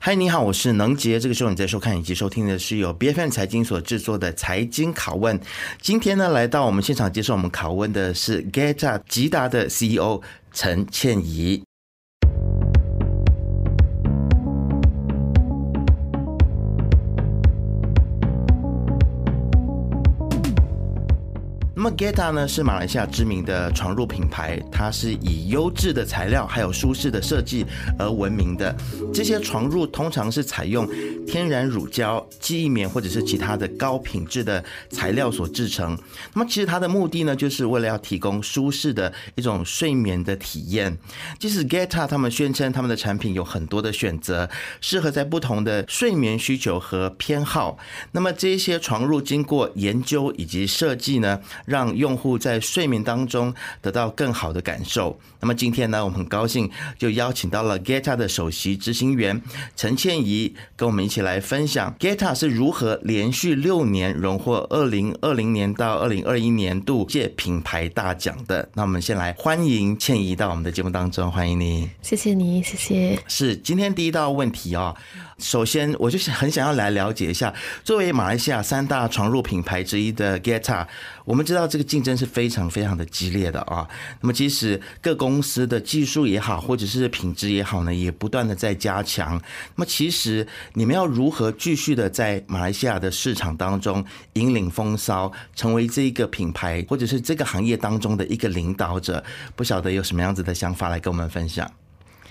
嗨，你好，我是能杰。这个时候你在收看以及收听的是由 BFM 财经所制作的财经拷问。今天呢，来到我们现场接受我们拷问的是 Geta 吉达的 CEO 陈倩怡。那么 Geta 呢，是马来西亚知名的床褥品牌，它是以优质的材料还有舒适的设计而闻名的。这些床褥通常是采用天然乳胶、记忆棉或者是其他的高品质的材料所制成。那么其实它的目的呢，就是为了要提供舒适的一种睡眠的体验。即使 Geta 他们宣称他们的产品有很多的选择，适合在不同的睡眠需求和偏好。那么这些床褥经过研究以及设计呢，让用户在睡眠当中得到更好的感受。那么今天呢，我们很高兴就邀请到了 Geta 的首席执行员陈倩怡，跟我们一起来分享 Geta 是如何连续六年荣获二零二零年到二零二一年度界品牌大奖的。那我们先来欢迎倩怡到我们的节目当中，欢迎你。谢谢你，谢谢。是今天第一道问题啊。首先，我就很想要来了解一下，作为马来西亚三大床褥品牌之一的 Geta，我们知道这个竞争是非常非常的激烈的啊。那么，其实各公司的技术也好，或者是品质也好呢，也不断的在加强。那么，其实你们要如何继续的在马来西亚的市场当中引领风骚，成为这一个品牌或者是这个行业当中的一个领导者？不晓得有什么样子的想法来跟我们分享？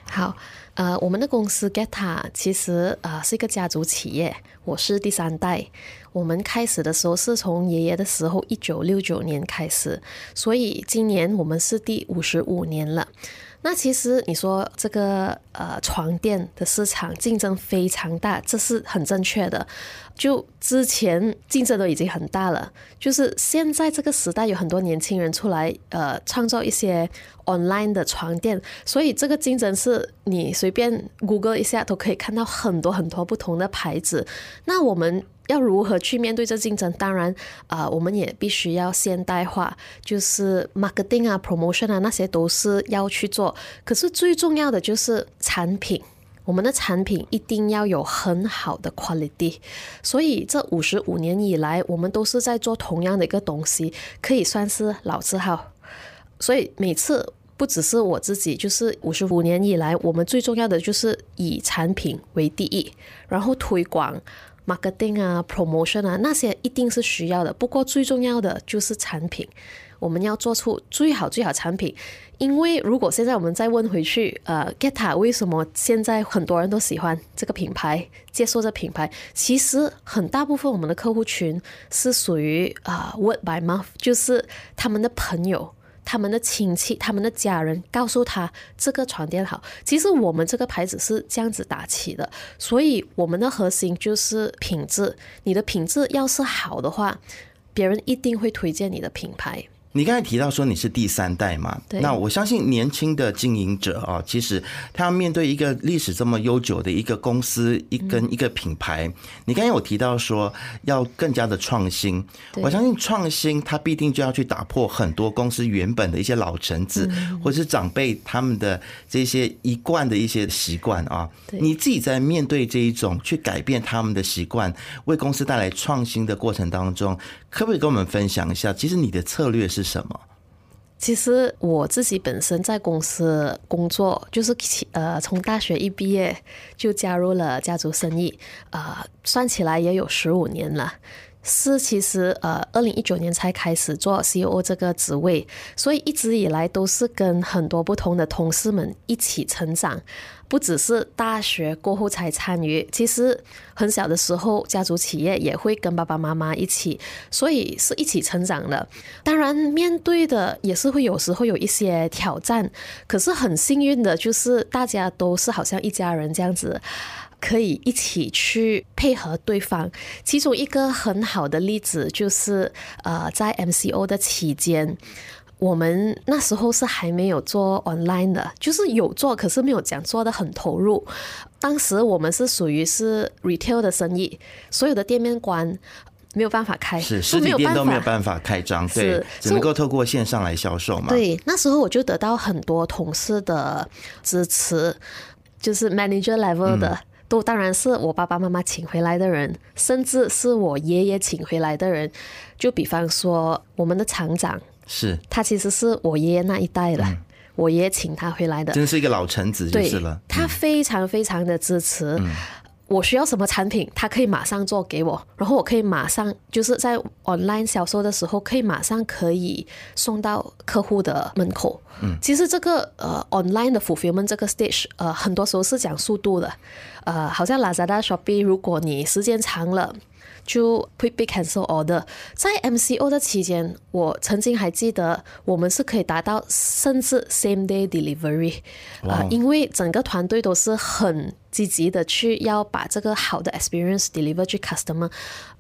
好。呃，我们的公司 Geta 其实呃是一个家族企业，我是第三代。我们开始的时候是从爷爷的时候，一九六九年开始，所以今年我们是第五十五年了。那其实你说这个呃床垫的市场竞争非常大，这是很正确的。就之前竞争都已经很大了，就是现在这个时代有很多年轻人出来呃创造一些 online 的床垫，所以这个竞争是你随便 Google 一下都可以看到很多很多不同的牌子。那我们。要如何去面对这竞争？当然，啊、呃，我们也必须要现代化，就是 marketing 啊、promotion 啊，那些都是要去做。可是最重要的就是产品，我们的产品一定要有很好的 quality。所以这五十五年以来，我们都是在做同样的一个东西，可以算是老字号。所以每次不只是我自己，就是五十五年以来，我们最重要的就是以产品为第一，然后推广。Marketing 啊，promotion 啊，那些一定是需要的。不过最重要的就是产品，我们要做出最好最好产品。因为如果现在我们再问回去，呃，Geta 为什么现在很多人都喜欢这个品牌，接受这品牌？其实很大部分我们的客户群是属于啊、呃、word by mouth，就是他们的朋友。他们的亲戚、他们的家人告诉他这个床垫好。其实我们这个牌子是这样子打起的，所以我们的核心就是品质。你的品质要是好的话，别人一定会推荐你的品牌。你刚才提到说你是第三代嘛？对。那我相信年轻的经营者啊，其实他要面对一个历史这么悠久的一个公司，一跟一个品牌。你刚才有提到说要更加的创新，我相信创新它必定就要去打破很多公司原本的一些老臣子或者是长辈他们的这些一贯的一些习惯啊。你自己在面对这一种去改变他们的习惯，为公司带来创新的过程当中，可不可以跟我们分享一下？其实你的策略是什么？其实我自己本身在公司工作，就是呃，从大学一毕业就加入了家族生意，呃，算起来也有十五年了。是其实呃，二零一九年才开始做 CEO 这个职位，所以一直以来都是跟很多不同的同事们一起成长。不只是大学过后才参与，其实很小的时候，家族企业也会跟爸爸妈妈一起，所以是一起成长的。当然，面对的也是会有时候有一些挑战，可是很幸运的就是大家都是好像一家人这样子，可以一起去配合对方。其中一个很好的例子就是，呃，在 MCO 的期间。我们那时候是还没有做 online 的，就是有做，可是没有讲做的很投入。当时我们是属于是 retail 的生意，所有的店面关，没有办法开，是实体店都没有办法开张，对，只能够透过线上来销售嘛。对，那时候我就得到很多同事的支持，就是 manager level 的。嗯都当然是我爸爸妈妈请回来的人，甚至是我爷爷请回来的人。就比方说，我们的厂长是，他其实是我爷爷那一代的，嗯、我爷爷请他回来的，真是一个老臣子就是了。他非常非常的支持。嗯我需要什么产品，他可以马上做给我，然后我可以马上就是在 online 销售的时候，可以马上可以送到客户的门口。嗯，其实这个呃 online 的 fulfillment 这个 stage，呃，很多时候是讲速度的，呃，好像 Lazada、Shopee，如果你时间长了。就会被 cancel order。在 MCO 的期间，我曾经还记得，我们是可以达到甚至 same day delivery，啊、呃，因为整个团队都是很积极的去要把这个好的 experience deliver 去 customer，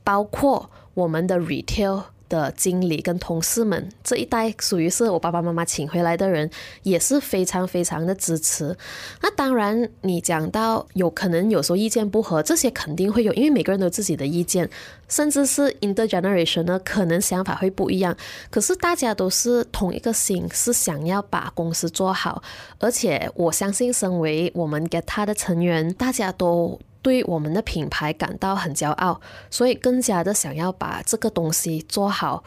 包括我们的 retail。的经理跟同事们这一代属于是我爸爸妈妈请回来的人，也是非常非常的支持。那当然，你讲到有可能有时候意见不合，这些肯定会有，因为每个人都有自己的意见，甚至是 in the generation 呢，可能想法会不一样。可是大家都是同一个心，是想要把公司做好，而且我相信，身为我们 g e t 的成员，大家都。对我们的品牌感到很骄傲，所以更加的想要把这个东西做好，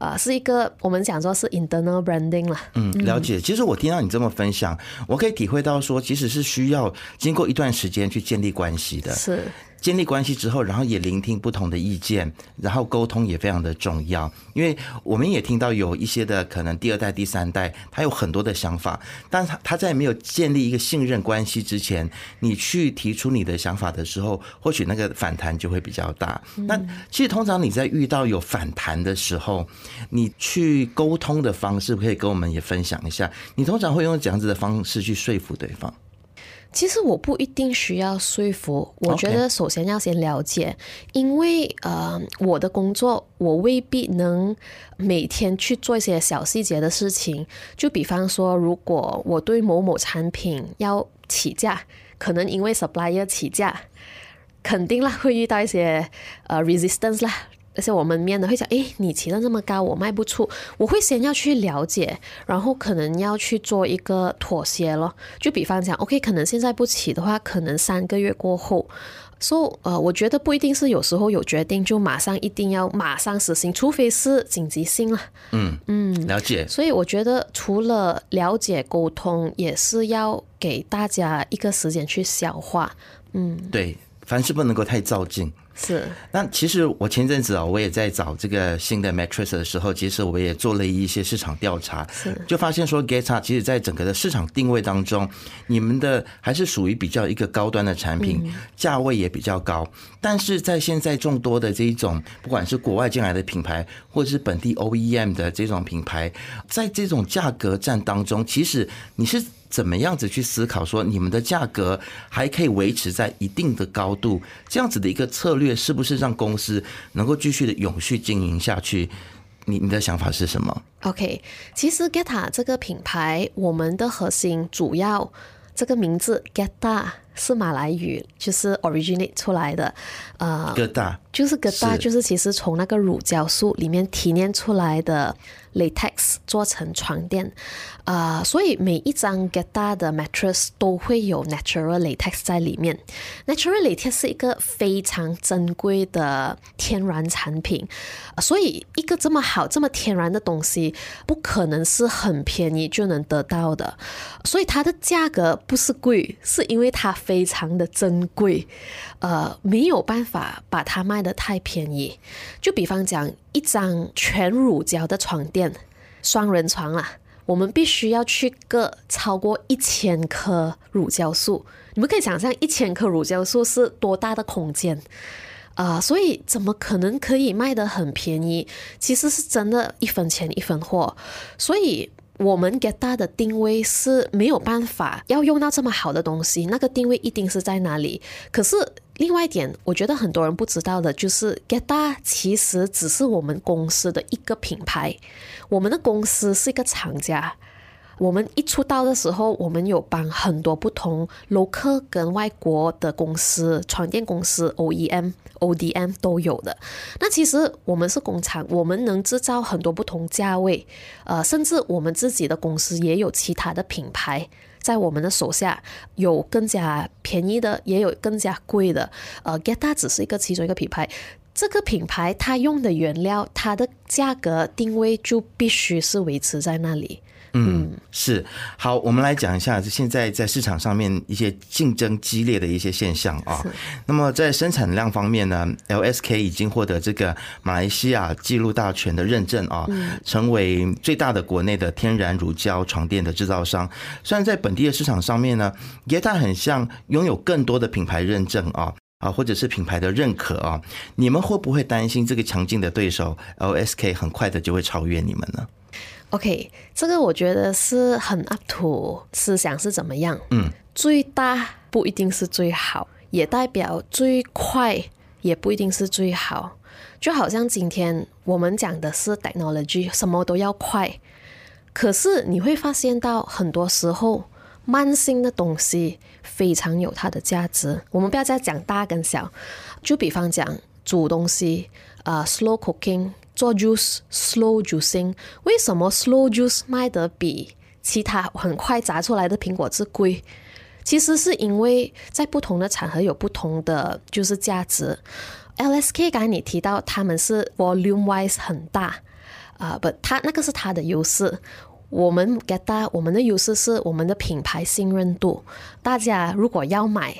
呃，是一个我们讲说是 internal branding 了。嗯，了解。其实我听到你这么分享，我可以体会到说，其实是需要经过一段时间去建立关系的。是。建立关系之后，然后也聆听不同的意见，然后沟通也非常的重要。因为我们也听到有一些的可能第二代、第三代，他有很多的想法，但他他在没有建立一个信任关系之前，你去提出你的想法的时候，或许那个反弹就会比较大。那其实通常你在遇到有反弹的时候，你去沟通的方式，可以跟我们也分享一下。你通常会用怎样子的方式去说服对方？其实我不一定需要说服，我觉得首先要先了解.因为呃，我的工作我未必能每天去做一些小细节的事情。就比方说，如果我对某某产品要起价，可能因为 supplier 起价，肯定啦会遇到一些呃 resistance 啦。而且我们面的会想，诶，你骑得这么高，我卖不出。我会先要去了解，然后可能要去做一个妥协咯。就比方讲，OK，可能现在不骑的话，可能三个月过后。所以，呃，我觉得不一定是有时候有决定就马上一定要马上实行，除非是紧急性了。嗯嗯，了解。所以我觉得除了了解沟通，也是要给大家一个时间去消化。嗯，对，凡事不能够太照进。是，那其实我前阵子啊，我也在找这个新的 mattress 的时候，其实我也做了一些市场调查，是就发现说 GETA 其实在整个的市场定位当中，你们的还是属于比较一个高端的产品，价位也比较高。但是在现在众多的这一种，不管是国外进来的品牌，或者是本地 OEM 的这种品牌，在这种价格战当中，其实你是。怎么样子去思考说你们的价格还可以维持在一定的高度，这样子的一个策略是不是让公司能够继续的永续经营下去？你你的想法是什么？OK，其实 GETA 这个品牌，我们的核心主要这个名字 GETA 是马来语，就是 originate 出来的，呃，疙瘩就是 GETA，就是其实从那个乳胶树里面提炼出来的。Latex 做成床垫，啊、呃，所以每一张 GETA 的 mattress 都会有 natural latex 在里面。natural latex 是一个非常珍贵的天然产品，所以一个这么好、这么天然的东西，不可能是很便宜就能得到的。所以它的价格不是贵，是因为它非常的珍贵，呃，没有办法把它卖得太便宜。就比方讲。一张全乳胶的床垫，双人床啊，我们必须要去割超过一千棵乳胶树。你们可以想象一千棵乳胶树是多大的空间啊、所以怎么可能可以卖得很便宜？其实是真的一分钱一分货。所以我们 GETA 的定位是没有办法要用到这么好的东西，那个定位一定是在哪里？可是。另外一点，我觉得很多人不知道的就是，GETA 其实只是我们公司的一个品牌，我们的公司是一个厂家。我们一出道的时候，我们有帮很多不同楼客跟外国的公司、床垫公司、OEM、ODM 都有的。那其实我们是工厂，我们能制造很多不同价位，呃，甚至我们自己的公司也有其他的品牌。在我们的手下有更加便宜的，也有更加贵的。呃，Geta 只是一个其中一个品牌，这个品牌它用的原料，它的价格定位就必须是维持在那里。嗯，是好，我们来讲一下现在在市场上面一些竞争激烈的一些现象啊。那么在生产量方面呢，LSK 已经获得这个马来西亚记录大全的认证啊，成为最大的国内的天然乳胶床垫的制造商。虽然在本地的市场上面呢，Geta 很像拥有更多的品牌认证啊啊，或者是品牌的认可啊，你们会不会担心这个强劲的对手 LSK 很快的就会超越你们呢？OK，这个我觉得是很 up to 思想是怎么样。嗯，最大不一定是最好，也代表最快也不一定是最好。就好像今天我们讲的是 technology，什么都要快，可是你会发现到很多时候慢性的东西非常有它的价值。我们不要再讲大跟小，就比方讲煮东西，呃，slow cooking。做 juice slow juicing，为什么 slow juice 卖得比其他很快榨出来的苹果汁贵？其实是因为在不同的场合有不同的就是价值。LSK 刚才你提到他们是 volume wise 很大啊，不，他那个是他的优势。我们 Geta 我们的优势是我们的品牌信任度。大家如果要买，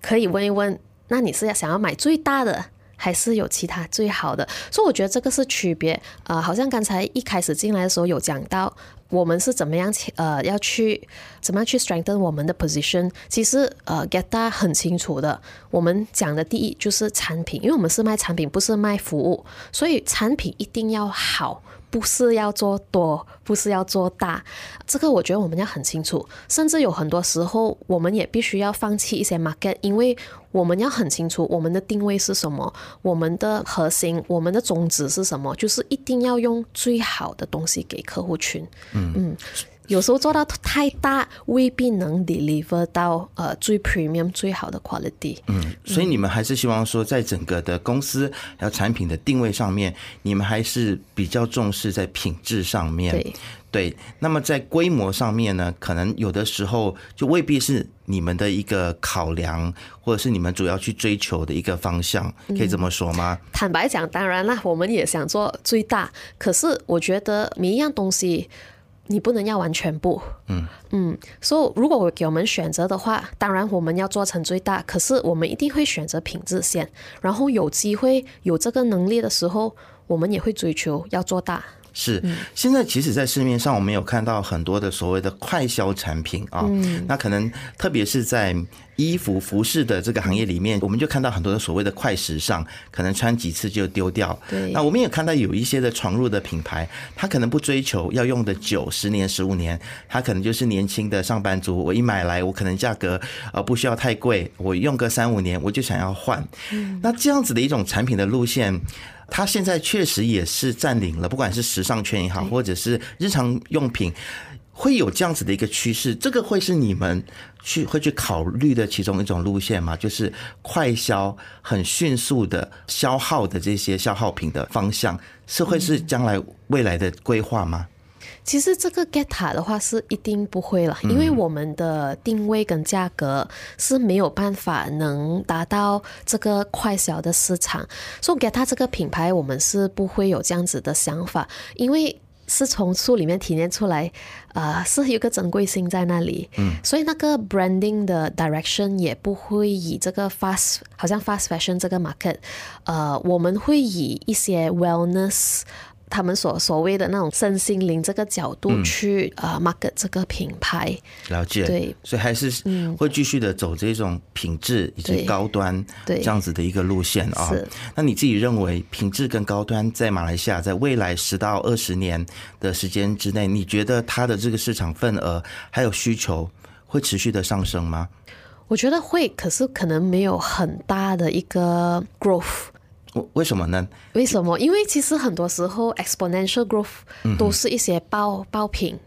可以问一问，那你是要想要买最大的？还是有其他最好的，所以我觉得这个是区别。呃，好像刚才一开始进来的时候有讲到，我们是怎么样呃要去怎么样去 strengthen 我们的 position。其实呃，Geta 很清楚的，我们讲的第一就是产品，因为我们是卖产品，不是卖服务，所以产品一定要好。不是要做多，不是要做大，这个我觉得我们要很清楚。甚至有很多时候，我们也必须要放弃一些 market，因为我们要很清楚我们的定位是什么，我们的核心，我们的宗旨是什么，就是一定要用最好的东西给客户群。嗯嗯。有时候做到太大，未必能 deliver 到呃最 premium 最好的 quality。嗯，所以你们还是希望说，在整个的公司还有产品的定位上面，你们还是比较重视在品质上面。对对。那么在规模上面呢，可能有的时候就未必是你们的一个考量，或者是你们主要去追求的一个方向，可以这么说吗？嗯，坦白讲，当然啦，我们也想做最大，可是我觉得每一样东西。你不能要完全部，嗯嗯，所以如果我给我们选择的话，当然我们要做成最大，可是我们一定会选择品质线，然后有机会有这个能力的时候，我们也会追求要做大。是，现在其实，在市面上我们有看到很多的所谓的快消产品啊，那可能特别是在衣服服饰的这个行业里面，我们就看到很多的所谓的快时尚，可能穿几次就丢掉。对，那我们也看到有一些的闯入的品牌，他可能不追求要用的久，十年、十五年，他可能就是年轻的上班族，我一买来，我可能价格呃不需要太贵，我用个三五年，我就想要换。那这样子的一种产品的路线。它现在确实也是占领了，不管是时尚圈也好，或者是日常用品，会有这样子的一个趋势。这个会是你们去会去考虑的其中一种路线吗？就是快消、很迅速的消耗的这些消耗品的方向，是会是将来未来的规划吗？其实这个 Geta 的话是一定不会了，因为我们的定位跟价格是没有办法能达到这个快销的市场，所以 Geta 这个品牌我们是不会有这样子的想法，因为是从书里面提炼出来，呃，是有个珍贵性在那里，嗯，所以那个 branding 的 direction 也不会以这个 fast，好像 fast fashion 这个 market，呃，我们会以一些 wellness。他们所所谓的那种身心灵这个角度去呃 market 这个品牌，了解，对，所以还是会继续的走这种品质以及高端这样子的一个路线啊。那你自己认为品质跟高端在马来西亚在未来十到二十年的时间之内，你觉得它的这个市场份额还有需求会持续的上升吗？我觉得会，可是可能没有很大的一个 growth。为什么呢？为什么？因为其实很多时候 exponential growth 都是一些爆爆品。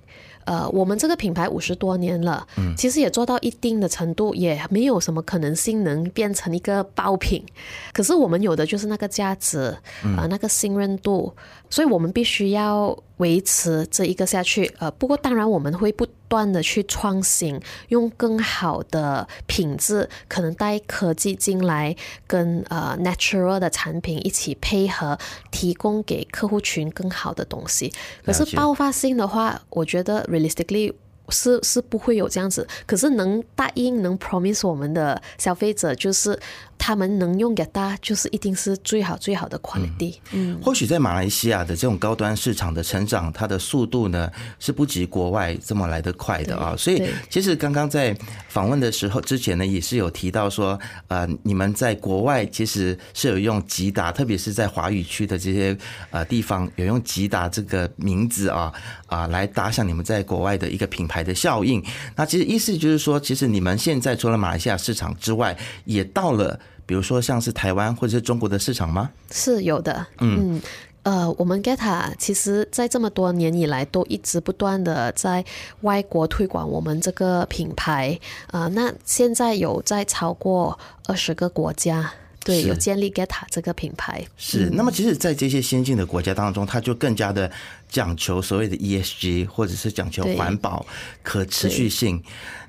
呃，我们这个品牌五十多年了，其实也做到一定的程度，也没有什么可能性能变成一个爆品。可是我们有的就是那个价值，啊、呃，那个信任度，所以我们必须要维持这一个下去。呃，不过当然我们会不断的去创新，用更好的品质，可能带科技进来，跟呃 natural 的产品一起配合，提供给客户群更好的东西。可是爆发性的话，我觉得 realistically。是是不会有这样子，可是能答应能 promise 我们的消费者，就是他们能用给大家，就是一定是最好最好的 quality。嗯，或许在马来西亚的这种高端市场的成长，它的速度呢是不及国外这么来得快的啊。所以其实刚刚在访问的时候之前呢，也是有提到说，呃，你们在国外其实是有用吉达，特别是在华语区的这些呃地方，有用吉达这个名字啊啊来打响你们在国外的一个品。牌的效应，那其实意思就是说，其实你们现在除了马来西亚市场之外，也到了，比如说像是台湾或者是中国的市场吗？是有的，嗯，呃，我们 Geta 其实在这么多年以来都一直不断的在外国推广我们这个品牌，呃，那现在有在超过二十个国家。对，有建立 Geta 这个品牌。是，那么其实，在这些先进的国家当中，它就更加的讲求所谓的 ESG，或者是讲求环保、可持续性。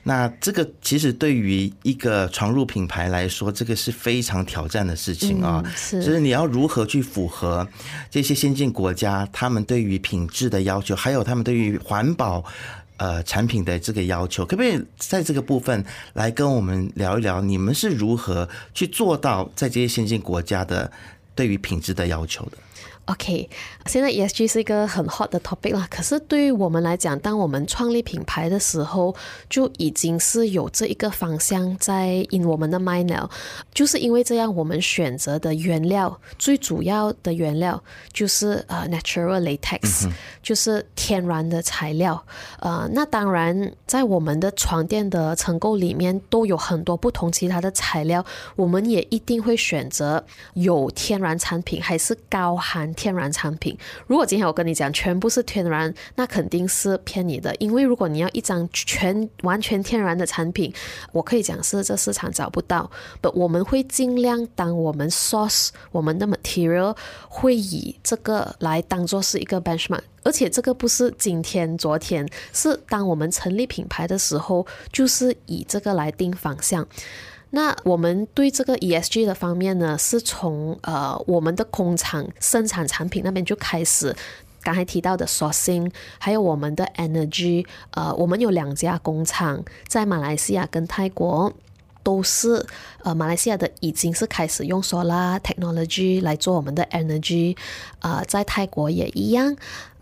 那这个其实对于一个闯入品牌来说，这个是非常挑战的事情啊。是，就是你要如何去符合这些先进国家他们对于品质的要求，还有他们对于环保。呃，产品的这个要求，可不可以在这个部分来跟我们聊一聊？你们是如何去做到在这些先进国家的对于品质的要求的？OK，现在 ESG 是一个很 hot 的 topic 啦。可是对于我们来讲，当我们创立品牌的时候，就已经是有这一个方向在 in 我们的 mind 了。就是因为这样，我们选择的原料最主要的原料就是呃 natural latex，就是天然的材料。呃，那当然在我们的床垫的成构里面都有很多不同其他的材料，我们也一定会选择有天然产品还是高含。天然产品，如果今天我跟你讲全部是天然，那肯定是骗你的。因为如果你要一张全完全天然的产品，我可以讲是这市场找不到。不，我们会尽量当我们 source 我们的 material 会以这个来当做是一个 benchmark，而且这个不是今天昨天，是当我们成立品牌的时候，就是以这个来定方向。那我们对这个 ESG 的方面呢，是从呃我们的工厂生产产品那边就开始，刚才提到的 sourcing，还有我们的 energy，呃，我们有两家工厂在马来西亚跟泰国，都是呃马来西亚的已经是开始用 solar technology 来做我们的 energy，呃，在泰国也一样。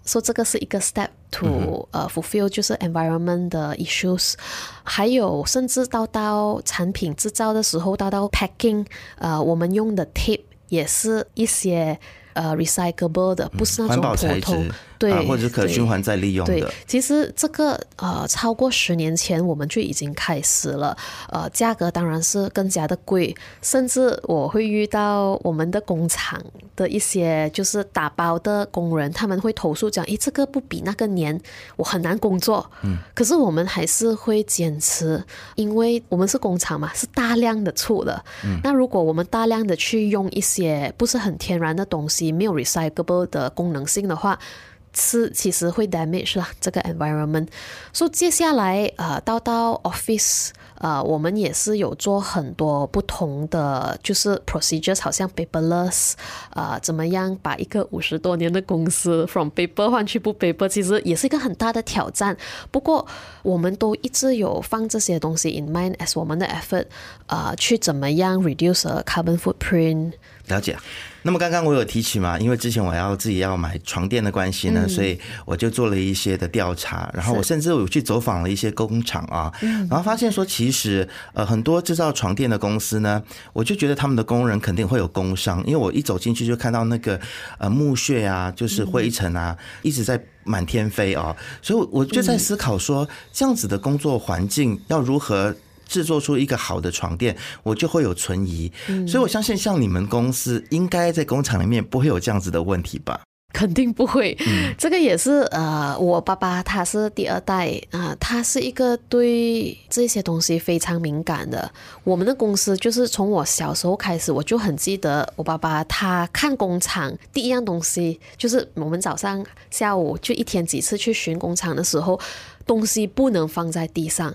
说、so, 这个是一个 step to 呃、uh, fulfill 就是 environment 的 issues，还有甚至到到产品制造的时候，到到 packing，呃，我们用的 tape 也是一些。呃，recyclable 的不是那种普通，对，或者是可循环再利用的。对，其实这个呃，超过十年前我们就已经开始了。呃，价格当然是更加的贵，甚至我会遇到我们的工厂的一些就是打包的工人，他们会投诉讲，诶，这个不比那个粘，我很难工作。嗯，可是我们还是会坚持，因为我们是工厂嘛，是大量的醋的。嗯，那如果我们大量的去用一些不是很天然的东西，没有 recyclable 的功能性的话，是其实会 damage 啦这个 environment。所以接下来呃，到到 office 呃，我们也是有做很多不同的就是 procedures，好像 paperless 呃，怎么样把一个五十多年的公司 from paper 换去不 paper，其实也是一个很大的挑战。不过我们都一直有放这些东西 in mind as 我们的 effort，呃，去怎么样 reduce carbon footprint。了解。那么刚刚我有提起嘛，因为之前我要自己要买床垫的关系呢，所以我就做了一些的调查，然后我甚至有去走访了一些工厂啊，然后发现说其实呃很多制造床垫的公司呢，我就觉得他们的工人肯定会有工伤，因为我一走进去就看到那个呃木屑啊，就是灰尘啊，一直在满天飞啊，所以我就在思考说这样子的工作环境要如何。制作出一个好的床垫，我就会有存疑，所以我相信像你们公司应该在工厂里面不会有这样子的问题吧？肯定不会，这个也是呃，我爸爸他是第二代啊、呃，他是一个对这些东西非常敏感的。我们的公司就是从我小时候开始，我就很记得我爸爸他看工厂第一样东西就是我们早上下午就一天几次去巡工厂的时候。东西不能放在地上。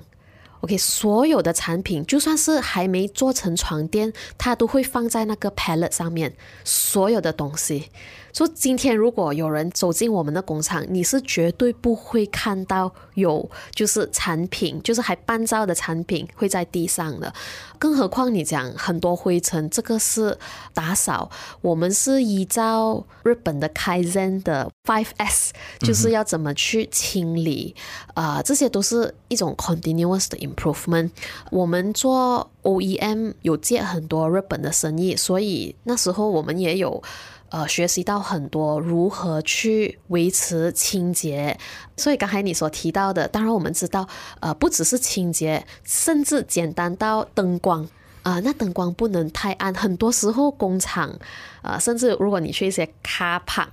OK，所有的产品就算是还没做成床垫，它都会放在那个 pallet 上面。所有的东西，说今天如果有人走进我们的工厂，你是绝对不会看到有就是产品，就是还半造的产品会在地上的。更何况你讲很多灰尘，这个是打扫，我们是依照日本的 Kaizen 的 Five S，就是要怎么去清理，啊、嗯呃，这些都是一种 continuous 的 improvement。我们做 OEM 有接很多日本的生意，所以那时候我们也有呃学习到很多如何去维持清洁。所以刚才你所提到的，当然我们知道，呃，不只是清洁，甚至简单到灯光啊、那灯光不能太暗。很多时候工厂，呃，甚至如果你去一些卡 a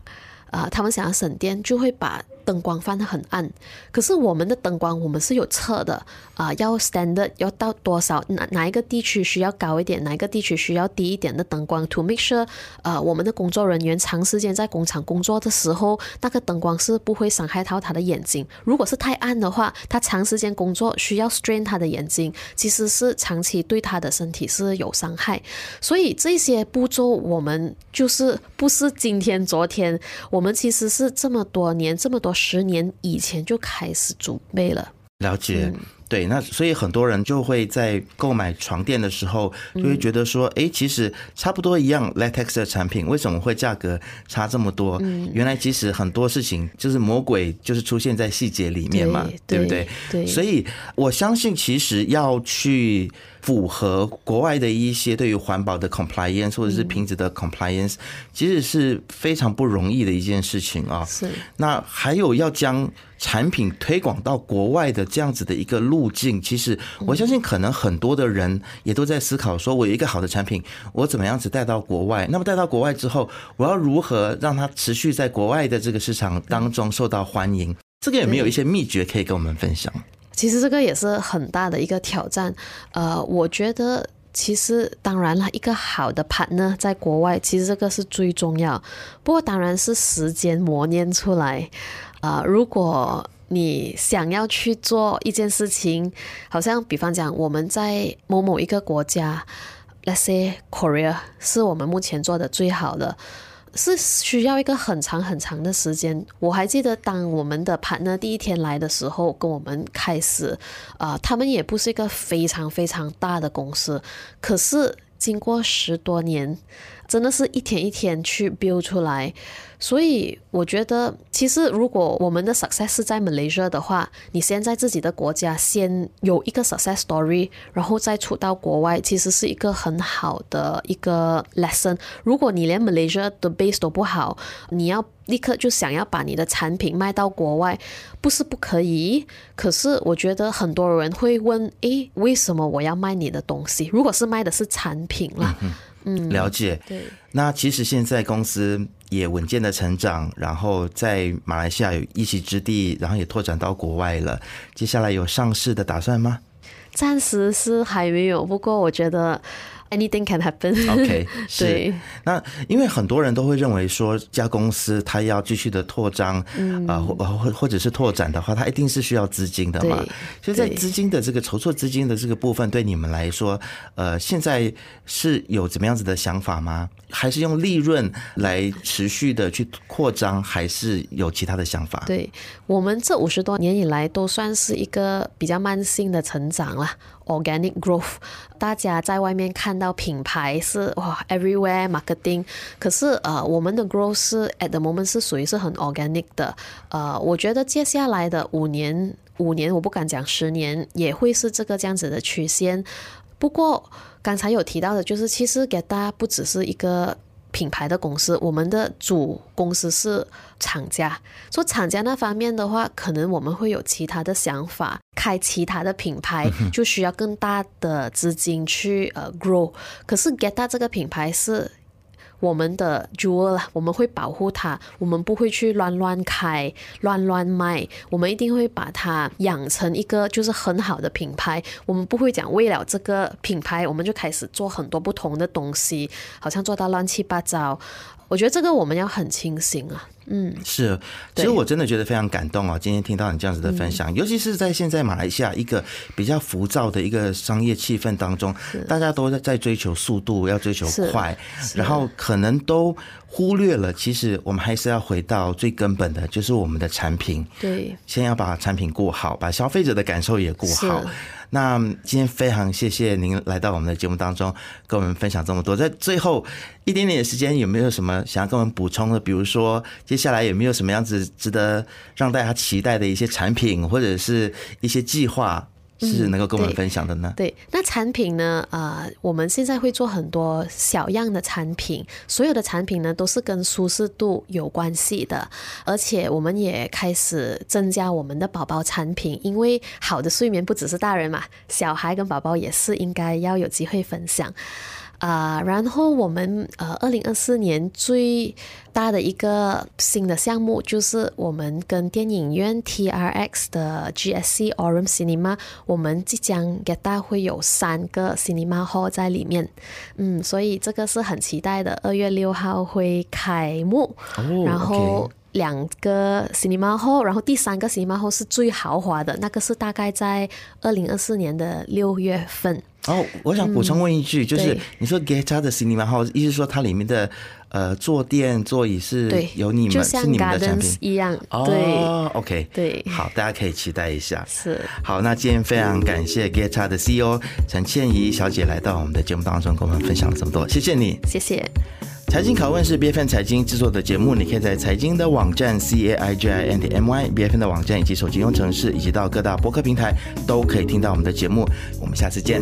啊，他们想要省电，就会把灯光放得很暗，可是我们的灯光我们是有测的啊、要 standard 要到多少，哪哪一个地区需要高一点，哪一个地区需要低一点的灯光，to make sure 呃我们的工作人员长时间在工厂工作的时候，那个灯光是不会伤害到他的眼睛。如果是太暗的话，他长时间工作需要 strain 他的眼睛，其实是长期对他的身体是有伤害。所以这些步骤我们就是不是今天昨天，我们其实是这么多年这么多。十年以前就开始准备了，了解。嗯对，那所以很多人就会在购买床垫的时候，就会觉得说，哎、嗯，其实差不多一样 latex 的产品，为什么会价格差这么多？嗯，原来其实很多事情就是魔鬼，就是出现在细节里面嘛，对，对不对？对，所以我相信，其实要去符合国外的一些对于环保的 compliance 或者是瓶子的 compliance，其实是非常不容易的一件事情啊。是。那还有要将产品推广到国外的这样子的一个路径，其实我相信可能很多的人也都在思考：说我有一个好的产品，我怎么样子带到国外？那么带到国外之后，我要如何让它持续在国外的这个市场当中受到欢迎？这个有没有一些秘诀可以跟我们分享？其实这个也是很大的一个挑战。呃，我觉得其实当然了，一个好的盘呢在国外，其实这个是最重要。不过当然是时间磨练出来。啊、呃，如果你想要去做一件事情，好像比方讲，我们在某某一个国家，let's say Korea，是我们目前做的最好的，是需要一个很长很长的时间。我还记得，当我们的盘呢第一天来的时候，跟我们开始，啊、他们也不是一个非常非常大的公司，可是经过十多年。真的是一天一天去 build 出来，所以我觉得，其实如果我们的 success 是在 Malaysia 的话，你先在自己的国家先有一个 success story，然后再出到国外，其实是一个很好的一个 lesson。如果你连 Malaysia 的 base 都不好，你要立刻就想要把你的产品卖到国外，不是不可以。可是我觉得很多人会问：诶，为什么我要卖你的东西？如果是卖的是产品啦。嗯嗯，了解。对，那其实现在公司也稳健的成长，然后在马来西亚有一席之地，然后也拓展到国外了。接下来有上市的打算吗？暂时是还没有，不过我觉得。Anything can happen. OK，是。那因为很多人都会认为说，家公司它要继续的扩张，啊，或或或者是拓展的话，它一定是需要资金的嘛。所以在资金的这个筹措资金的这个部分，对你们来说，呃，现在是有怎么样子的想法吗？还是用利润来持续的去扩张，还是有其他的想法？对，我们这五十多年以来都算是一个比较慢性的成长了，organic growth。大家在外面看到品牌是哇，everywhere marketing，可是呃，我们的 growth 是 at the moment 是属于是很 organic 的。呃，我觉得接下来的五年，五年我不敢讲十年，也会是这个这样子的曲线。不过刚才有提到的，就是其实 GETA 不只是一个品牌的公司，我们的主公司是厂家。说厂家那方面的话，可能我们会有其他的想法，开其他的品牌就需要更大的资金去呃 grow。可是 GETA 这个品牌是。我们的 jewel，我们会保护它，我们不会去乱乱开、乱乱卖，我们一定会把它养成一个就是很好的品牌。我们不会讲为了这个品牌，我们就开始做很多不同的东西，好像做到乱七八糟。我觉得这个我们要很清醒啊。嗯，是，其实我真的觉得非常感动哦。今天听到你这样子的分享，嗯、尤其是在现在马来西亚一个比较浮躁的一个商业气氛当中，大家都在在追求速度，要追求快，然后可能都忽略了，其实我们还是要回到最根本的，就是我们的产品。对，先要把产品过好，把消费者的感受也过好。那今天非常谢谢您来到我们的节目当中，跟我们分享这么多。在最后一点点的时间，有没有什么想要跟我们补充的？比如说，接下来有没有什么样子值得让大家期待的一些产品，或者是一些计划？是能够跟我们分享的呢？嗯、对，对，那产品呢？呃，我们现在会做很多小样的产品，所有的产品呢都是跟舒适度有关系的，而且我们也开始增加我们的宝宝产品，因为好的睡眠不只是大人嘛，小孩跟宝宝也是应该要有机会分享。啊、呃，然后我们呃，二零二四年最大的一个新的项目就是我们跟电影院 TRX 的 GSC Aurum Cinema，我们即将 GETA 会有三个 Cinema Hall 在里面，嗯，所以这个是很期待的，二月六号会开幕，哦、然后两个 Cinema Hall，然后第三个 Cinema Hall 是最豪华的，那个是大概在二零二四年的六月份。哦，我想补充问一句，嗯、就是你说 GETA 的 Cinema Hall，意思说它里面的呃坐垫、座椅是有你们是你们的产品一样。对哦，OK，对，好，大家可以期待一下。是，好，那今天非常感谢 GETA 的 CEO 陈倩怡小姐来到我们的节目当中，跟我们分享了这么多，谢谢你，谢谢。财经拷问是 BFN 财经制作的节目，你可以在财经的网站 c a i j i and m y BFN 的网站以及手机应用程式，以及到各大播客平台都可以听到我们的节目。我们下次见。